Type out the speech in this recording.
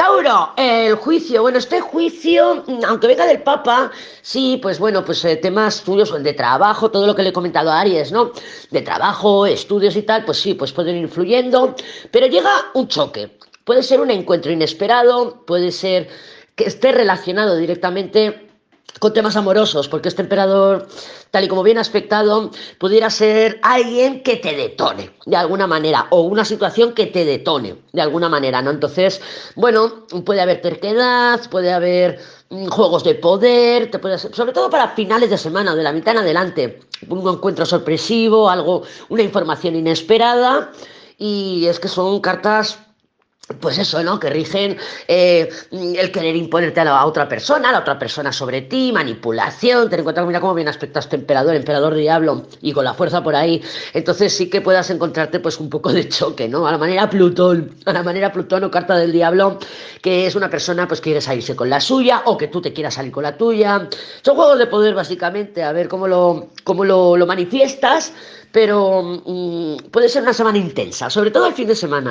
Tauro, el juicio. Bueno, este juicio, aunque venga del Papa, sí, pues bueno, pues eh, temas tuyos de trabajo, todo lo que le he comentado a Aries, ¿no? De trabajo, estudios y tal, pues sí, pues pueden ir influyendo, pero llega un choque. Puede ser un encuentro inesperado, puede ser que esté relacionado directamente con temas amorosos, porque este emperador, tal y como bien aspectado, pudiera ser alguien que te detone de alguna manera, o una situación que te detone de alguna manera, ¿no? Entonces, bueno, puede haber terquedad, puede haber mm, juegos de poder, te sobre todo para finales de semana, de la mitad en adelante, un encuentro sorpresivo, algo, una información inesperada, y es que son cartas pues eso, ¿no? Que rigen eh, el querer imponerte a la otra persona, a la otra persona sobre ti, manipulación, ten en cuenta, mira cómo bien aspectas este emperador, emperador diablo, y con la fuerza por ahí, entonces sí que puedas encontrarte pues un poco de choque, ¿no? A la manera Plutón, a la manera Plutón o carta del diablo, que es una persona pues que quiere salirse con la suya, o que tú te quieras salir con la tuya, son juegos de poder básicamente, a ver cómo lo, cómo lo, manifiestas, pero mm, puede ser una semana intensa, sobre todo el fin de semana.